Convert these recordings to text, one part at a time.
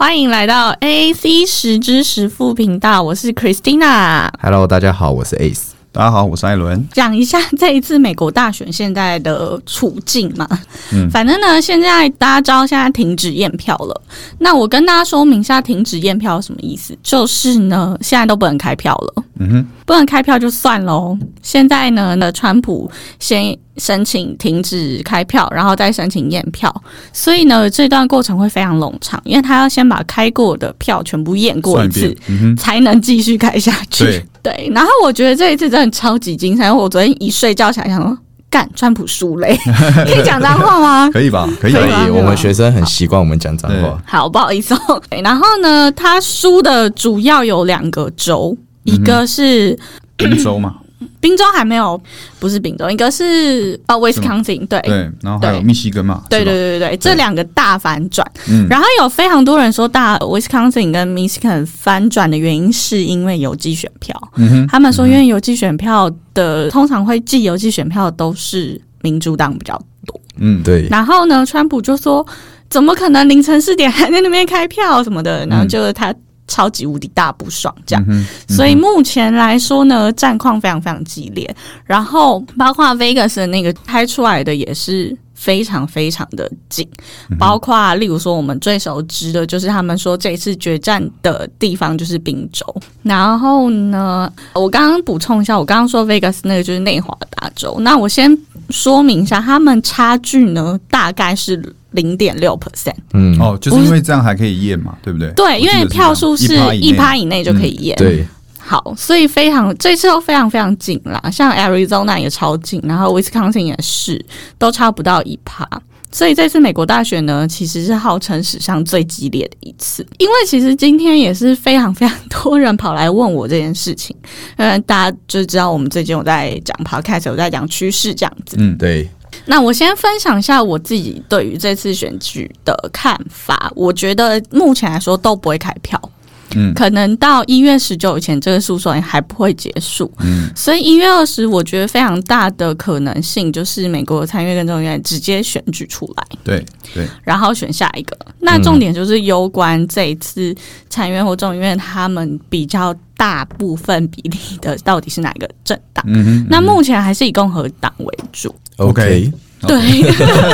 欢迎来到 AAC 十之十副频道，我是 Christina。Hello，大家好，我是 Ace。大家好，我是艾伦。讲一下这一次美国大选现在的处境嘛。嗯反正呢，现在大家知道现在停止验票了。那我跟大家说明一下停止验票有什么意思，就是呢，现在都不能开票了。嗯哼，不能开票就算喽。现在呢，那川普先申请停止开票，然后再申请验票，所以呢，这段过程会非常冗长，因为他要先把开过的票全部验过一次一，。嗯，才能继续开下去。对对，然后我觉得这一次真的超级精彩，我昨天一睡觉起来想说，干川普输嘞，可以讲脏话吗？可以吧？可以？我们学生很习惯我们讲脏话。好，不好意思哦。对然后呢，他输的主要有两个州，一个是宾州嘛，宾州还没有，不是宾州，一个是哦威斯康星，对。对，然后还有密西根嘛，对对对对，这两个大反转，嗯，然后有非常多人说大 Wisconsin 跟 Michigan 翻转的原因是因为邮寄选票，嗯哼，他们说因为邮寄选票的通常会寄邮寄选票都是民主党比较多，嗯，对，然后呢，川普就说怎么可能凌晨四点还在那边开票什么的，然后就是他超级无敌大不爽这样。所以目前来说呢，战况非常非常激烈，然后包括 Vegas 的那个拍出来的也是非常非常的紧，包括例如说我们最熟知的就是他们说这一次决战的地方就是宾州，然后呢，我刚刚补充一下，我刚刚说 Vegas 那个就是内华达州，那我先说明一下，他们差距呢大概是零点六 percent。嗯，哦，就是因为这样还可以验嘛，对不对？对，因为票数是一趴以以内就可以验。对，好，所以非常这次都非常非常紧啦，像 Arizona 也超紧，然后 Wisconsin 也是，都差不到一趴。所以这次美国大选呢，其实是号称史上最激烈的一次。因为其实今天也是非常非常多人跑来问我这件事情，嗯，大家就知道我们最近有在讲 podcast，有在讲趋势这样子。嗯，对，那我先分享一下我自己对于这次选举的看法。我觉得目前来说都不会开票，嗯可能到一月十九以前，这个诉讼还不会结束。嗯，所以一月二十，我觉得非常大的可能性就是美国参议院跟众议院直接选举出来，对对，然后选下一个。那重点就是攸关这一次参议院或众议院他们比较大部分比例的到底是哪个政党。嗯哼，那目前还是以共和党为主。OK，对，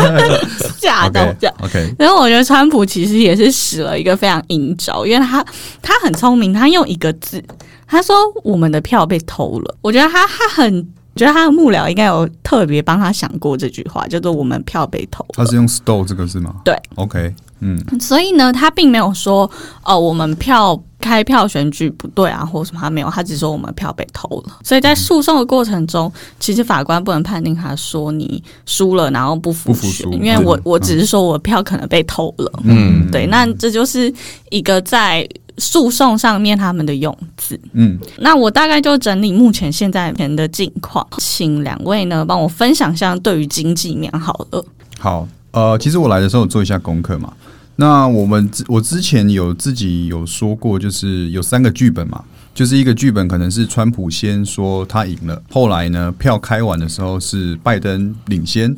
吓到这样。OK，然后我觉得川普其实也是使了一个非常阴招，因为他他很聪明，他用一个字，他说我们的票被偷了。我觉得他他很，我觉得他的幕僚应该有特别帮他想过这句话，叫做我们票被偷了。他是用 store 这个字吗？对，OK，嗯，所以呢，他并没有说哦，我们票开票选举不对啊，或者什么，他没有，他只说我们票被偷了。所以在诉讼的过程中，其实法官不能判定他说你输了，然后不服选，不服输因为我嗯我只是说我票可能被偷了。嗯，对，那这就是一个在诉讼上面他们的用字。嗯，那我大概就整理目前现在的境况，请两位呢帮我分享一下对于经济面好了。好，呃，其实我来的时候有做一下功课嘛。那我们我之前有自己有说过，就是有三个剧本嘛，就是一个剧本可能是川普先说他赢了，后来呢票开完的时候是拜登领先，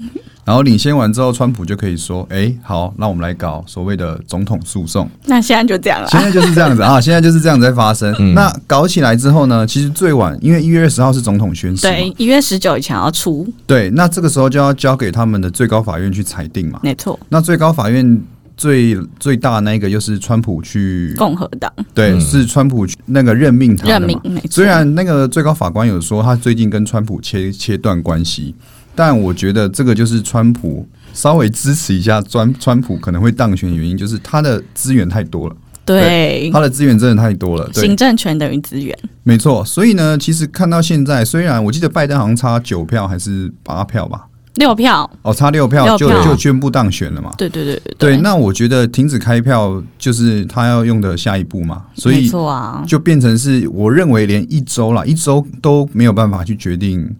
然后领先完之后，川普就可以说，哎、好，那我们来搞所谓的总统诉讼。那现在就这样了。现在就是这样子啊，现在就是这样在发生。那搞起来之后呢，其实最晚，因为一月二十号是总统宣誓嘛，对，一月十九以前要出，对，那这个时候就要交给他们的最高法院去裁定嘛。没错，那最高法院最最大那一个又是川普去，共和党对，嗯是川普去那个任命他的嘛。任命。虽然那个最高法官有说他最近跟川普切切断关系，但我觉得这个就是川普稍微支持一下川川普可能会当选的原因，就是他的资源太多了，对他的资源真的太多了。对行，政权等于资源，没错。所以呢，其实看到现在，虽然我记得拜登好像差九票还是八票吧，六票。哦，差六票就票就宣布当选了嘛。对对对对对，那我觉得停止开票就是他要用的下一步嘛，所没以错啊，就变成是我认为连一周啦，一周都没有办法去决定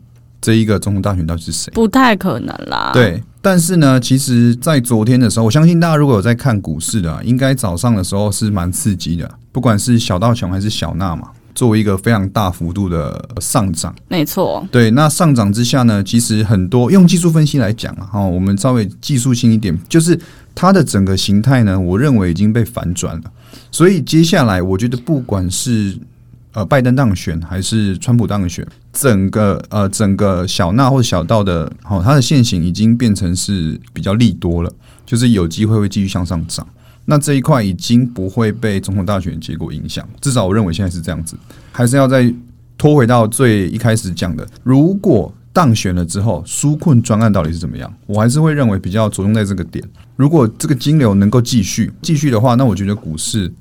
这一个总统大选到底是谁。不太可能啦。，对，但是呢，其实，在昨天的时候，我相信大家如果有在看股市的啊，应该早上的时候是蛮刺激的，不管是小道琼还是小纳嘛，作为一个非常大幅度的上涨。没错，对，那上涨之下呢，其实很多用技术分析来讲啊，哈，我们稍微技术性一点，就是它的整个形态呢，我认为已经被反转了。所以接下来，我觉得不管是呃拜登当选还是川普当选，整个呃整个小纳或者小道的，好、它的现行已经变成是比较利多了，就是有机会会继续向上涨。那这一块已经不会被总统大选结果影响，至少我认为现在是这样子。还是要再拖回到最一开始讲的，如果当选了之后，纾困专案到底是怎么样？我还是会认为比较着重在这个点。如果这个金流能够继续继续的话，那我觉得股市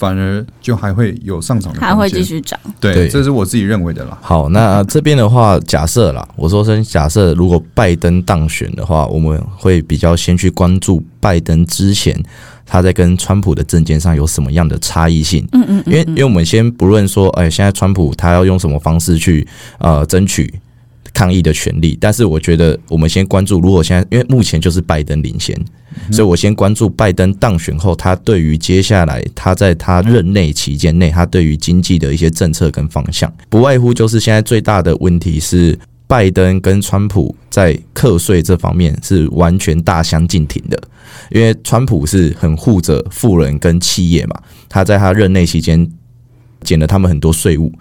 反而就还会有上涨的空间，还会继续涨。对，对这是我自己认为的啦。好，那这边的话，假设啦，我说声假设，如果拜登当选的话，我们会比较先去关注拜登之前他在跟川普的政见上有什么样的差异性。嗯嗯因为因为我们先不论说，哎，现在川普他要用什么方式去呃争取抗议的权利，但是我觉得我们先关注，如果现在因为目前就是拜登领先，所以我先关注拜登当选后，他对于接下来他在他任内期间内，他对于经济的一些政策跟方向，不外乎就是现在最大的问题是。拜登跟川普在课税这方面是完全大相径庭的，因为川普是很护着富人跟企业嘛，他在他任内期间减了他们很多税务。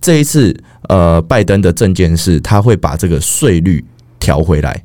这一次，呃，拜登的政见是他会把这个税率调回来，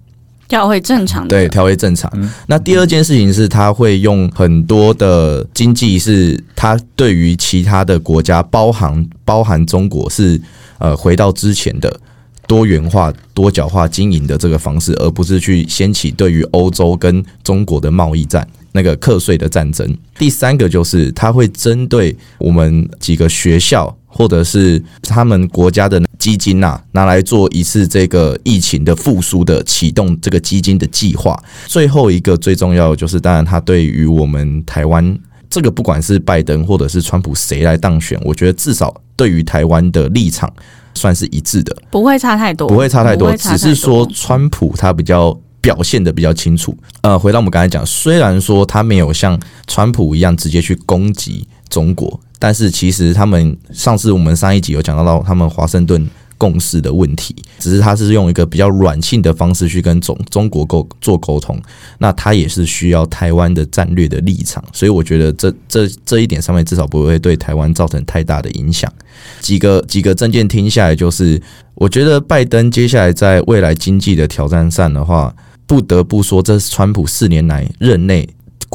调回正常的。对，调回正常。那第二件事情是，他会用很多的经济，是他对于其他的国家，包含包含中国，是呃回到之前的多元化、多角化经营的这个方式，而不是去掀起对于欧洲跟中国的贸易战。那个课税的战争。第三个就是他会针对我们几个学校或者是他们国家的基金呐、拿来做一次这个疫情的复苏的启动这个基金的计划。最后一个最重要的就是，当然他对于我们台湾这个不管是拜登或者是川普谁来当选，我觉得至少对于台湾的立场算是一致的。不会差太多，不会差太多，只是说川普他比较表现的比较清楚。呃，回到我们刚才讲，虽然说他没有像川普一样直接去攻击中国，但是其实他们上次我们上一集有讲到到他们华盛顿。共识的问题，只是他是用一个比较软性的方式去跟中中国沟做沟通，那他也是需要台湾的战略的立场，所以我觉得这这这一点上面至少不会对台湾造成太大的影响。几个几个证件听下来，就是我觉得拜登接下来在未来经济的挑战上的话，不得不说，这是川普四年来任内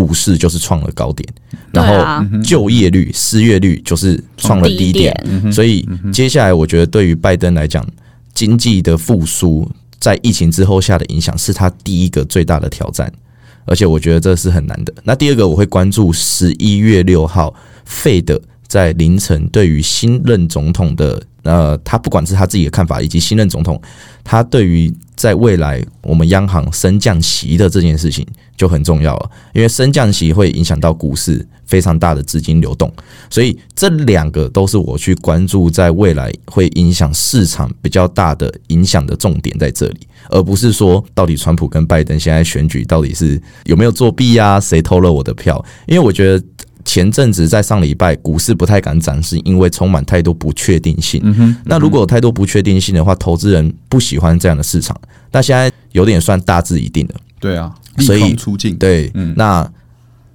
股市就是创了高点，然后就业率、失业率就是创了低点，点，所以接下来我觉得对于拜登来讲，经济的复苏在疫情之后下的影响是他第一个最大的挑战，而且我觉得这是很难的。那第二个我会关注十一月六号费的在凌晨对于新任总统的呃，他不管是他自己的看法，以及新任总统他对于在未来我们央行升降息的这件事情就很重要了，因为升降息会影响到股市非常大的资金流动。所以这两个都是我去关注在未来会影响市场比较大的影响的重点在这里，而不是说到底川普跟拜登现在选举到底是有没有作弊啊，谁偷了我的票？因为我觉得前阵子在上礼拜股市不太敢涨，是因为充满太多不确定性。那如果有太多不确定性的话，投资人不喜欢这样的市场。那现在有点算大致一定了，对啊，利所以出尽，对，嗯那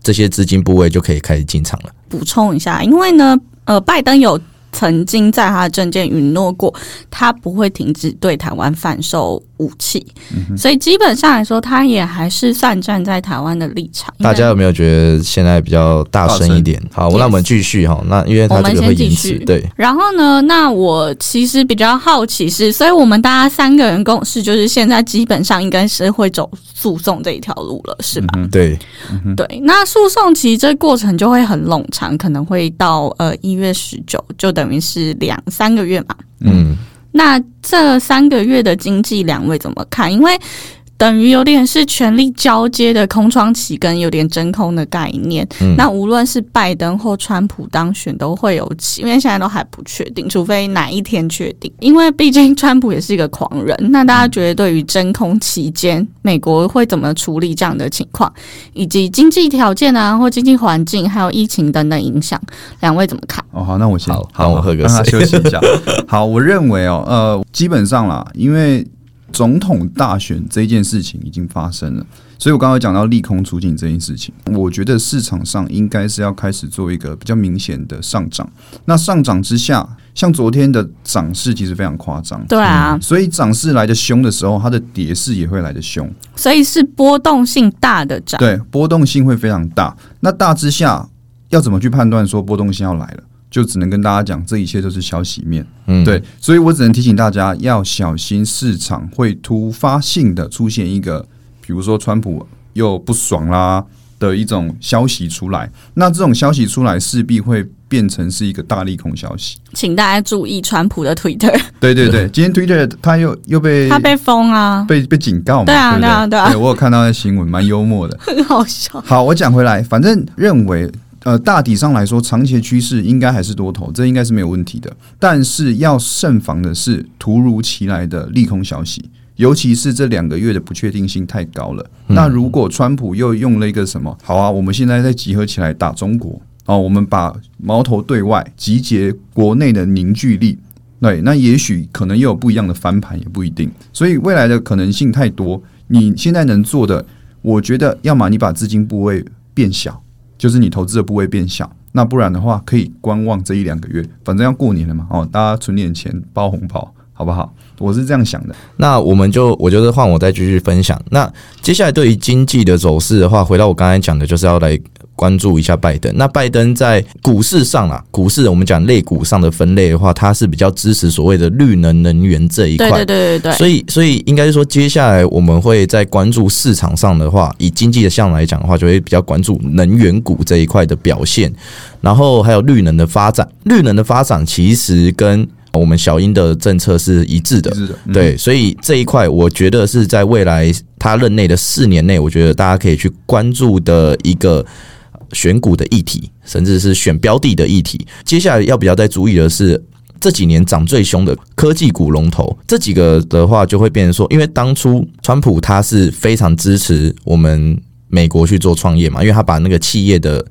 这些资金部位就可以开始进场了。补充一下，因为呢，呃，拜登有曾经在他的政见允诺过，他不会停止对台湾贩售武器，嗯所以基本上来说，他也还是算站在台湾的立场。大家有没有觉得现在比较大声一点？好，那我们继续哈。那因为他这个会延迟我们先继续，对，然后呢？那我其实比较好奇是，所以我们大家三个人共识就是，现在基本上应该是会走诉讼这一条路了，是吧？对，对。那诉讼其实这过程就会很冗长，可能会到呃一月十九，就等于是两三个月嘛。嗯，那这三个月的经济，两位怎么看？因为等于有点是权力交接的空窗期，跟有点真空的概念。嗯那无论是拜登或川普当选，都会有期，因为现在都还不确定，除非哪一天确定。因为毕竟川普也是一个狂人。那大家觉得对于真空期间，美国会怎么处理这样的情况，以及经济条件啊，或经济环境，还有疫情等等影响，两位怎么看？哦，好，那我先好让我喝个让他休息一下。好，我认为哦，呃，基本上啦，因为总统大选这件事情已经发生了，所以我刚刚讲到利空出尽这件事情，我觉得市场上应该是要开始做一个比较明显的上涨。那上涨之下，像昨天的涨势其实非常夸张，对啊，所以涨势来的凶的时候，它的跌势也会来的凶。所以是波动性大的涨。对，波动性会非常大。那大之下要怎么去判断说波动性要来了？就只能跟大家讲，这一切都是消息面。嗯，对，所以我只能提醒大家要小心，市场会突发性的出现一个，比如说川普又不爽啦的一种消息出来。那这种消息出来，势必会变成是一个大利空消息。请大家注意川普的 Twitter，对对 对，今天 Twitter 他又又被他被封啊，被被警告嘛？对啊对啊对啊我有看到那新闻，蛮幽默的。很 好笑。好，我讲回来，反正认为呃大体上来说，长期的趋势应该还是多头，这应该是没有问题的。但是要慎防的是突如其来的利空消息，尤其是这两个月的不确定性太高了。那如果川普又用了一个什么？好啊，我们现在再集合起来打中国哦，我们把矛头对外，集结国内的凝聚力。对，那也许可能又有不一样的翻盘，也不一定。所以未来的可能性太多。你现在能做的，我觉得要么你把资金部位变小，就是你投资的部位变小。那不然的话，可以观望这一两个月，反正要过年了嘛，哦，大家存点钱包红包，好不好？我是这样想的。那我们就我觉得换我再继续分享。那接下来对于经济的走势的话，回到我刚才讲的，就是要来关注一下拜登。那拜登在股市上啊，股市我们讲类股上的分类的话，它是比较支持所谓的绿能能源这一块。对对对对对，所以，所以应该是说，接下来我们会在关注市场上的话，以经济的项来讲的话，就会比较关注能源股这一块的表现，然后还有绿能的发展。绿能的发展其实跟我们小英的政策是一致的，是的，嗯对，所以这一块我觉得是在未来他任内的四年内，我觉得大家可以去关注的一个选股的议题，甚至是选标的的议题。接下来要比较在注意的是。这几年涨最凶的科技股龙头，这几个的话就会变成说，因为当初川普他是非常支持我们美国去做创业嘛，因为他把那个企业的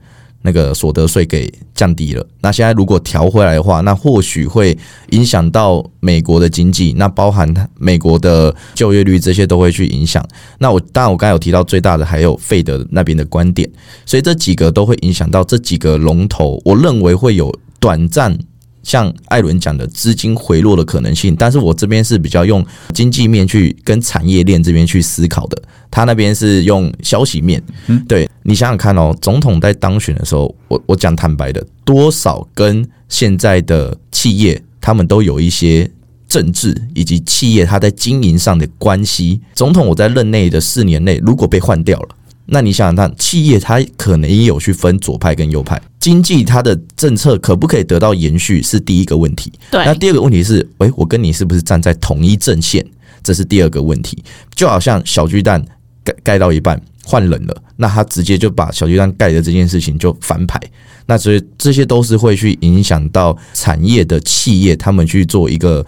那个所得税给降低了。那现在如果调回来的话，那或许会影响到美国的经济，那包含美国的就业率这些都会去影响。那我当然我刚才有提到最大的还有费德那边的观点，所以这几个都会影响到这几个龙头，我认为会有短暂。像艾伦讲的资金回落的可能性，但是我这边是比较用经济面去跟产业链这边去思考的，他那边是用消息面。嗯对你想想看哦，总统在当选的时候，我我讲坦白的，多少跟现在的企业他们都有一些政治以及企业他在经营上的关系。总统我在任内的四年内，如果被换掉了。那你想想看，企业它可能也有去分左派跟右派，经济它的政策可不可以得到延续是第一个问题。对那，第二个问题是，诶，我跟你是不是站在同一阵线？这是第二个问题。就好像小巨蛋盖盖到一半换人了，那他直接就把小巨蛋盖的这件事情就翻牌。那所以这些都是会去影响到产业的企业，他们去做一个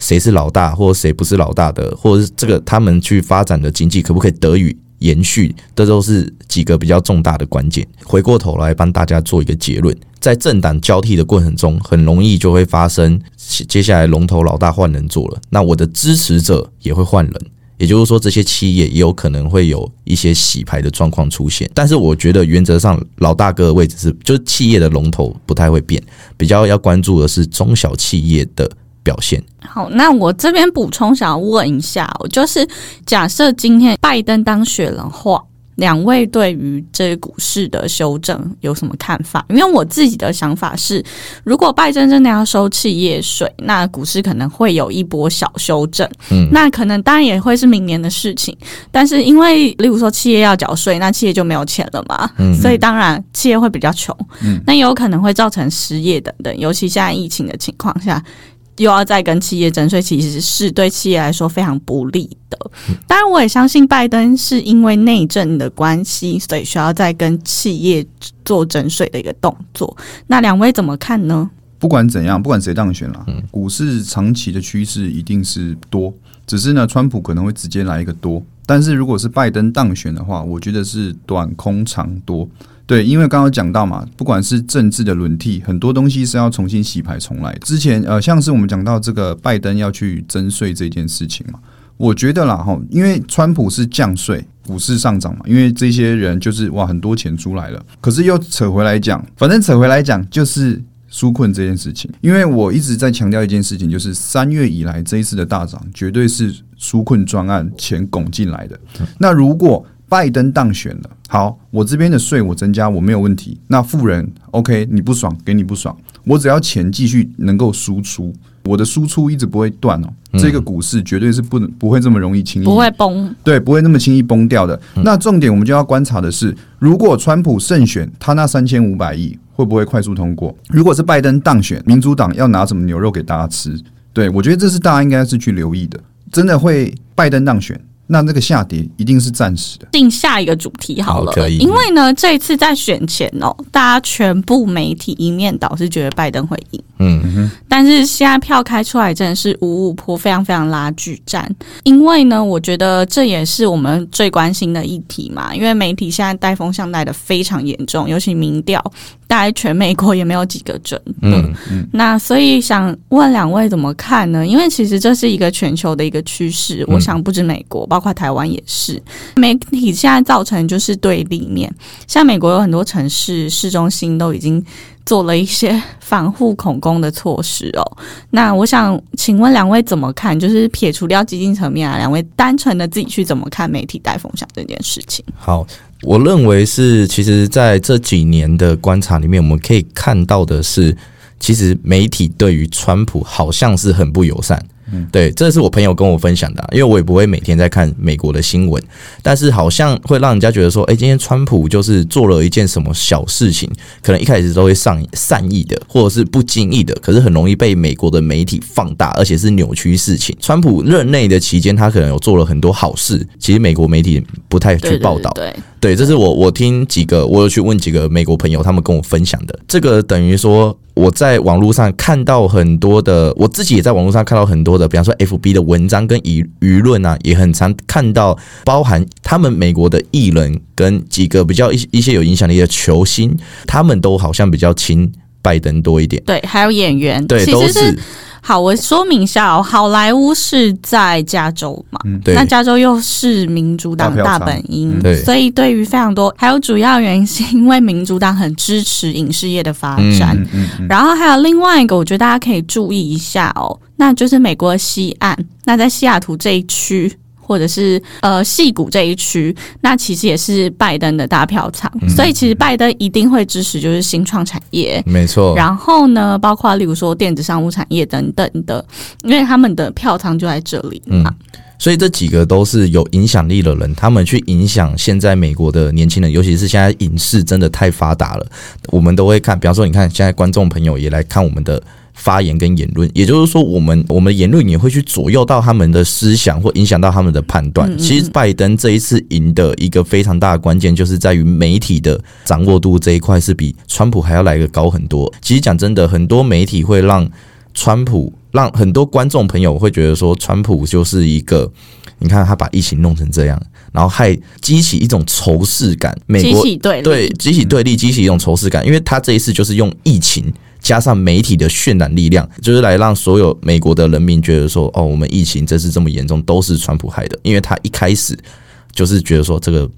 谁是老大或者谁不是老大的，或者是这个他们去发展的经济可不可以得以延续，这都是几个比较重大的关键。回过头来帮大家做一个结论，在政党交替的过程中，很容易就会发生接下来龙头老大换人做了，那我的支持者也会换人。也就是说，这些企业也有可能会有一些洗牌的状况出现，但是我觉得原则上老大哥的位置是，就是企业的龙头不太会变，比较要关注的是中小企业的表现。好，那我这边补充想要问一下哦，就是假设今天拜登当选的话，两位对于这股市的修正有什么看法？因为我自己的想法是，如果拜登真的要收企业税，那股市可能会有一波小修正。嗯，那可能当然也会是明年的事情，但是因为例如说企业要缴税，那企业就没有钱了嘛，嗯所以当然企业会比较穷，嗯那有可能会造成失业等等，尤其现在疫情的情况下。又要再跟企业征税，其实是对企业来说非常不利的。当然，我也相信拜登是因为内政的关系，所以需要再跟企业做征税的一个动作。那两位怎么看呢？不管怎样，不管谁当选了，股市长期的趋势一定是多。只是呢，川普可能会直接来一个多，但是如果是拜登当选的话，我觉得是短空长多。对，因为刚刚讲到嘛，不管是政治的轮替，很多东西是要重新洗牌重来。之前呃，像是我们讲到这个拜登要去征税这件事情嘛，我觉得啦哈，因为川普是降税，股市上涨嘛，因为这些人就是哇很多钱出来了。可是又扯回来讲，反正扯回来讲就是纾困这件事情，因为我一直在强调一件事情，就是三月以来这一次的大涨，绝对是纾困专案钱拱进来的。那如果拜登当选了，好，我这边的税我增加我没有问题。那富人 OK，你不爽给你不爽，我只要钱继续能够输出，我的输出一直不会断哦。这个股市绝对是不能不会这么容易轻易不会崩，对，不会那么轻易崩掉的。那重点我们就要观察的是，如果川普胜选，他那三千五百亿会不会快速通过？如果是拜登当选，民主党要拿什么牛肉给大家吃？对我觉得这是大家应该是去留意的。真的会拜登当选？那那个下跌一定是暂时的。定下一个主题好了，好可以。因为呢，这一次在选前哦，大家全部媒体一面倒是觉得拜登会赢，嗯。哼，但是现在票开出来真的是五五坡，非常非常拉锯战。因为呢，我觉得这也是我们最关心的议题嘛，因为媒体现在带风向带的非常严重，尤其民调，大概全美国也没有几个准的。嗯那所以想问两位怎么看呢？因为其实这是一个全球的一个趋势，我想不止美国，包括台湾也是。媒体现在造成就是对立面，像美国有很多城市市中心都已经做了一些防护恐攻的措施哦。那我想请问两位怎么看？就是撇除掉基金层面啊，两位单纯的自己去怎么看媒体带风向这件事情？好，我认为是，其实在这几年的观察里面，我们可以看到的是，其实媒体对于川普好像是很不友善。嗯，对，这是我朋友跟我分享的啊、因为我也不会每天在看美国的新闻，但是好像会让人家觉得说，哎、今天川普就是做了一件什么小事情，可能一开始都会上善意的，或者是不经意的，可是很容易被美国的媒体放大，而且是扭曲事情。川普任内的期间，他可能有做了很多好事，其实美国媒体不太去报道。对对对，这是我我听几个，我有去问几个美国朋友，他们跟我分享的。这个等于说我在网络上看到很多的，我自己也在网络上看到很多比方说 FB 的文章跟舆舆论啊，也很常看到，包含他们美国的艺人跟几个比较一一些有影响力的球星，他们都好像比较亲拜登多一点。对，还有演员，对，都其实是是。好，我说明一下哦，好莱坞是在加州嘛，对。那加州又是民主党大本营，嗯对。所以对于非常多，还有主要原因是因为民主党很支持影视业的发展，嗯嗯嗯，然后还有另外一个，我觉得大家可以注意一下哦，那就是美国西岸，那在西雅图这一区。或者是呃戏谷这一区，那其实也是拜登的大票仓，嗯所以其实拜登一定会支持就是新创产业，没错，然后呢，包括例如说电子商务产业等等的，因为他们的票仓就在这里嗯嘛。所以这几个都是有影响力的人，他们去影响现在美国的年轻人，尤其是现在影视真的太发达了，我们都会看。比方说，你看现在观众朋友也来看我们的发言跟言论，也就是说，我们我们的言论也会去左右到他们的思想，或影响到他们的判断。其实拜登这一次赢的一个非常大的关键，就是在于媒体的掌握度这一块是比川普还要来个高很多。其实讲真的，很多媒体会让川普让很多观众朋友会觉得说，川普就是一个，你看他把疫情弄成这样，然后还激起一种仇视感。美激国起对对激起对立，激起一种仇视感，因为他这一次就是用疫情。加上媒体的渲染力量，就是来让所有美国的人民觉得说，哦，我们疫情这次这么严重，都是川普害的。因为他一开始就是觉得说，这个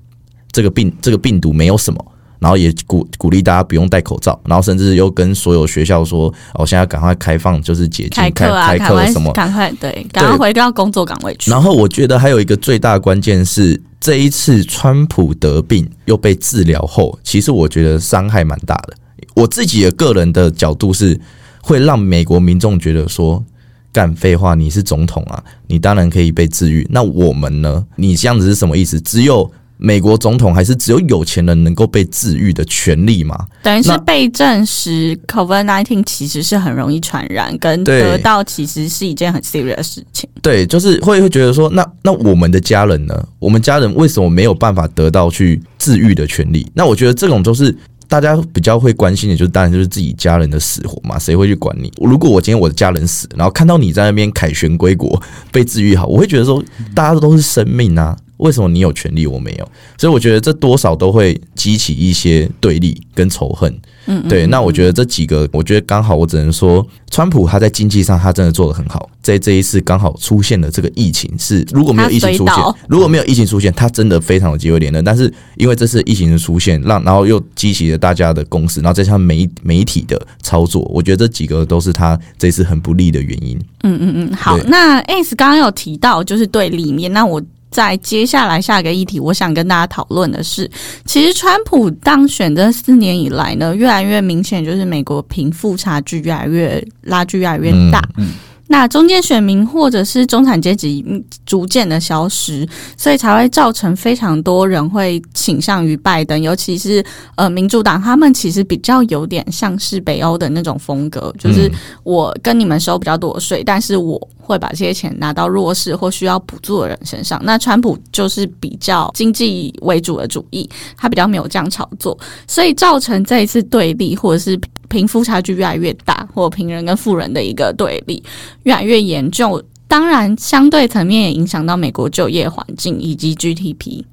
这个病这个病毒没有什么，然后也鼓鼓励大家不用戴口罩，然后甚至又跟所有学校说，哦，现在赶快开放，就是解禁开课啊，开课什么。赶快对，赶快回到工作岗位去。然后我觉得还有一个最大的关键是，这一次川普得病又被治疗后，其实我觉得伤害蛮大的。我自己的个人的角度是，会让美国民众觉得说，干废话，你是总统啊，你当然可以被治愈。那我们呢？你这样子是什么意思？只有美国总统还是只有有钱人能够被治愈的权利吗？等于是被证实 COVID nineteen 其实是很容易传染，跟得到其实是一件很 serious 的事情。对，就是会会觉得说，那那我们的家人呢？我们家人为什么没有办法得到去治愈的权利？那我觉得这种就是大家比较会关心的，就是当然就是自己家人的死活嘛，谁会去管你？如果我今天我的家人死，然后看到你在那边凯旋归国被治愈好，我会觉得说，大家都是生命啊，为什么你有权利我没有？所以我觉得这多少都会激起一些对立跟仇恨。嗯，对，那我觉得这几个，我觉得刚好，我只能说，川普他在经济上他真的做的很好，在这一次刚好出现了这个疫情，是如果没有疫情出现，如果没有疫情出现，他真的非常有机会连任。但是因为这次疫情的出现，让然后又激起了大家的共识，然后再加上媒媒体的操作，我觉得这几个都是他这次很不利的原因。嗯嗯嗯，好，那 S 刚刚有提到就是对立面，那我。在接下来下一个议题，我想跟大家讨论的是，其实川普当选这四年以来呢，越来越明显，就是美国贫富差距越来越拉距越来越大。那中间选民或者是中产阶级逐渐的消失，所以才会造成非常多人会倾向于拜登，尤其是呃民主党，他们其实比较有点像是北欧的那种风格，就是我跟你们收比较多税，但是我会把这些钱拿到弱势或需要补助的人身上。那川普就是比较经济为主的主义，他比较没有这样炒作，所以造成这一次对立或者是。贫富差距越来越大，或贫人跟富人的一个对立越来越严重。当然，相对层面也影响到美国就业环境以及 GDP。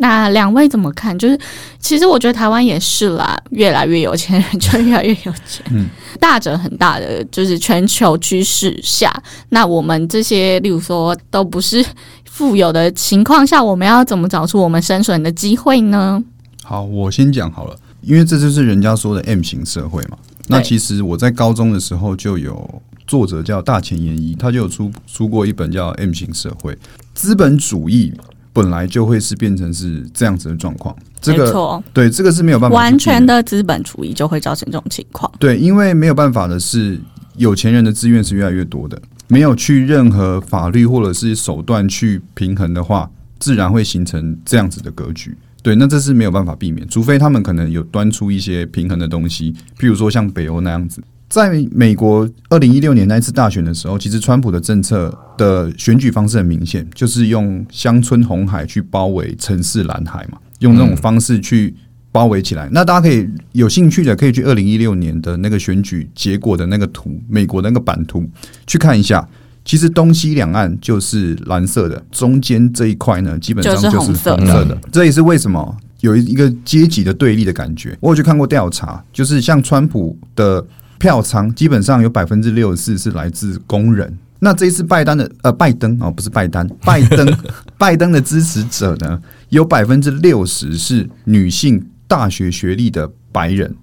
那两位怎么看？就是其实我觉得台湾也是啦，越来越有钱人就越来越有钱，嗯，大者很大的就是全球趋势下，那我们这些例如说都不是 富有的情况下，我们要怎么找出我们生存的机会呢？好，我先讲好了。因为这就是人家说的 M 型社会嘛。那其实我在高中的时候就有作者叫大前研一，他就有出出过一本叫 M 型社会。资本主义本来就会是变成是这样子的状况。这个对这个是没有办法完全的资本主义就会造成这种情况。对，因为没有办法的是有钱人的资源是越来越多的，没有去任何法律或者是手段去平衡的话，自然会形成这样子的格局。对，那这是没有办法避免，除非他们可能有端出一些平衡的东西，譬如说像北欧那样子。在美国二零一六年那一次大选的时候，其实川普的政策的选举方式很明显，就是用乡村红海去包围城市蓝海嘛，用这种方式去包围起来。那大家可以有兴趣的，可以去二零一六年的那个选举结果的那个图，美国的那个版图去看一下。其实东西两岸就是蓝色的，中间这一块呢，基本上就是红色的。这也是为什么有一个阶级的对立的感觉。我有去看过调查，就是像川普的票仓，基本上有百分之六十四是来自工人。那这一次拜登的呃拜登哦，不是拜登，拜登拜登的支持者呢，有百分之六十是女性大学学历的白人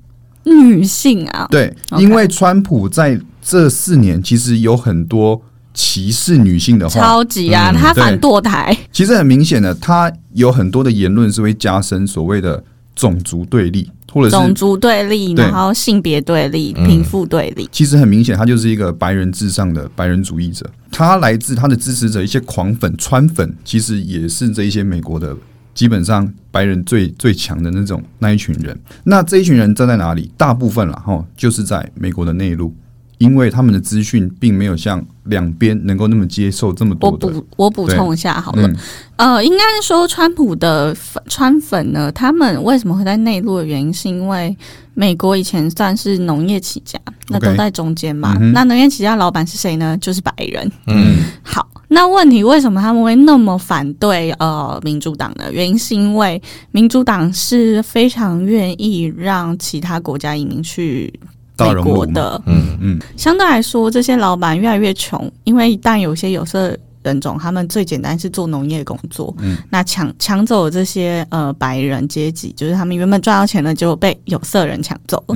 女性啊。对，因为川普在这四年其实有很多。歧视女性的话，超级啊！他反堕胎，其实很明显的，他有很多的言论是会加深所谓的种族对立，或者是种族对立，然后性别对立、贫富对立。其实很明显，他就是一个白人至上的白人主义者。他来自他的支持者一些狂粉、川粉，其实也是这一些美国的基本上白人最最强的那种那一群人。那这一群人站在哪里？大部分了哈，就是在美国的内陆。因为他们的资讯并没有像两边能够那么接受这么多。我补我补充一下好了，呃，应该说川普的粉川粉呢，他们为什么会在内陆的原因，是因为美国以前算是农业起家，那都在中间嘛。那农业起家老板是谁呢？就是白人。嗯，好，那问题为什么他们会那么反对呃民主党呢？原因是因为民主党是非常愿意让其他国家移民去。美国的，嗯嗯，相对来说，这些老板越来越穷，因为一旦有些有色人种，他们最简单是做农业工作，嗯，那抢抢走这些呃白人阶级，就是他们原本赚到钱了，就被有色人抢走了。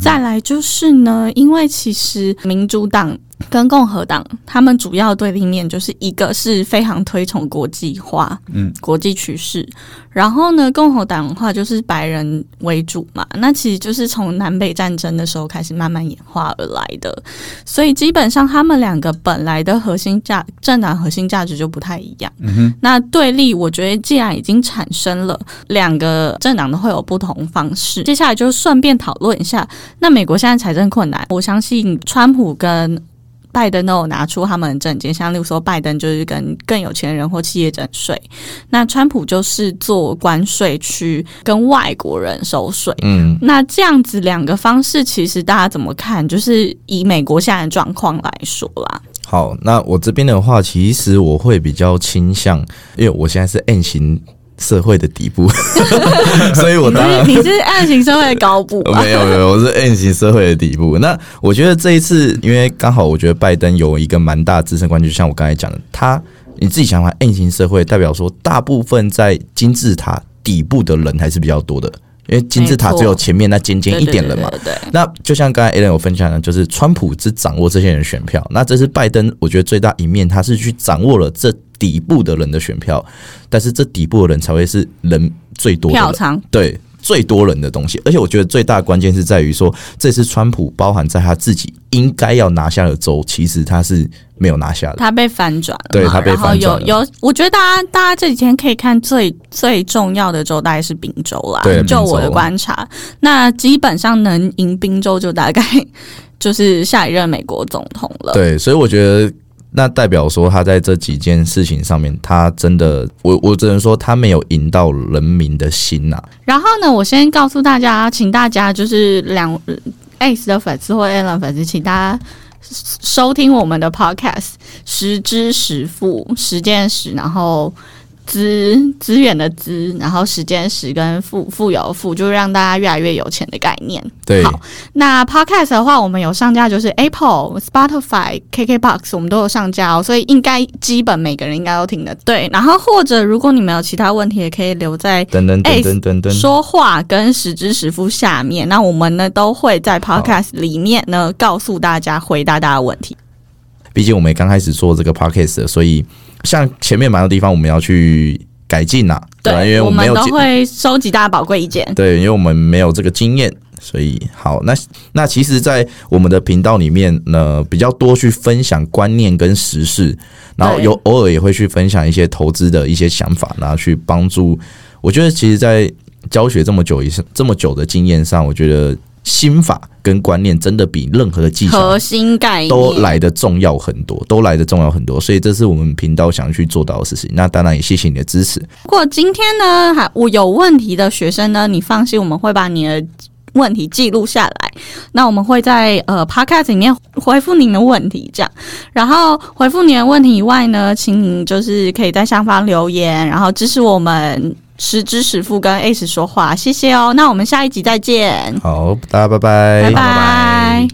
再来就是呢，因为其实民主党。跟共和党，他们主要对立面就是一个是非常推崇国际化，嗯，国际趋势。然后呢，共和党的话就是白人为主嘛，那其实就是从南北战争的时候开始慢慢演化而来的。所以基本上他们两个本来的核心价政党核心价值就不太一样。那对立，我觉得既然已经产生了，两个政党都会有不同方式。接下来就顺便讨论一下，那美国现在财政困难，我相信川普跟拜登都有拿出他们的证件，像例如说，拜登就是跟更有钱人或企业征税，那川普就是做关税去跟外国人收税。嗯，那这样子两个方式，其实大家怎么看？就是以美国现在的状况来说啦。好，那我这边的话，其实我会比较倾向，因为我现在是 N 型社会的底部，所以我你当然你是暗型社会的高部 吧？没有没有，我是暗型社会的底部。那我觉得这一次，因为刚好我觉得拜登有一个蛮大的自身关系，就像我刚才讲的，他你自己想法，N 型社会代表说，大部分在金字塔底部的人还是比较多的，因为金字塔只有前面那尖尖一点了嘛。那就像刚才 a l a n 有分享的，就是川普只掌握这些人选票，那这是拜登，我觉得最大一面，他是去掌握了这底部的人的选票，但是这底部的人才会是人最多的人。票仓。对最多人的东西，而且我觉得最大的关键是在于说，这次川普包含在他自己应该要拿下的州，其实他是没有拿下的。他被翻转了，对他被翻转有有，我觉得大家大家这几天可以看最最重要的州大概是宾州啦对，就我的观察，那基本上能赢宾州就大概 就是下一任美国总统了。对，所以我觉得那代表说他在这几件事情上面，他真的，我我只能说他没有赢到人民的心呐、然后呢，我先告诉大家，请大家就是两 Ace 的粉丝或 Alan 粉丝，请大家收听我们的 Podcast，十知十富》，十件十，然后资资源的资，然后时间时跟富富有富，就是让大家越来越有钱的概念。对，好那 Podcast 的话，我们有上架，就是 Apple、Spotify、KKBox，我们都有上架哦，所以应该基本每个人应该都听得对。然后或者如果你们有其他问题，也可以留在噔噔哎噔噔噔噔，说话跟实知实付下面，那我们呢都会在 Podcast 里面呢告诉大家回答大家的问题。毕竟我们也刚开始做这个 podcast，所以像前面蛮多地方我们要去改进呐、对吧，因为我们都会收集大家宝贵意见。对，因为我们没有这个经验，所以好，那那其实，在我们的频道里面呢，比较多去分享观念跟时事，然后有偶尔也会去分享一些投资的一些想法，然后去帮助。我觉得，其实，在教学这么久以上这么久的经验上，我觉得心法跟观念真的比任何的技巧核心概念都来的重要很多，都来的重要很多，所以这是我们频道想要去做到的事情。那当然也谢谢你的支持。如果今天呢，还我有问题的学生呢，你放心，我们会把你的问题记录下来。那我们会在呃 podcast 里面回复您的问题，这样。然后回复你的问题以外呢，请您就是可以在下方留言，然后支持我们实知实付跟 Ace 说话，谢谢哦。那我们下一集再见，好，大家拜拜，拜拜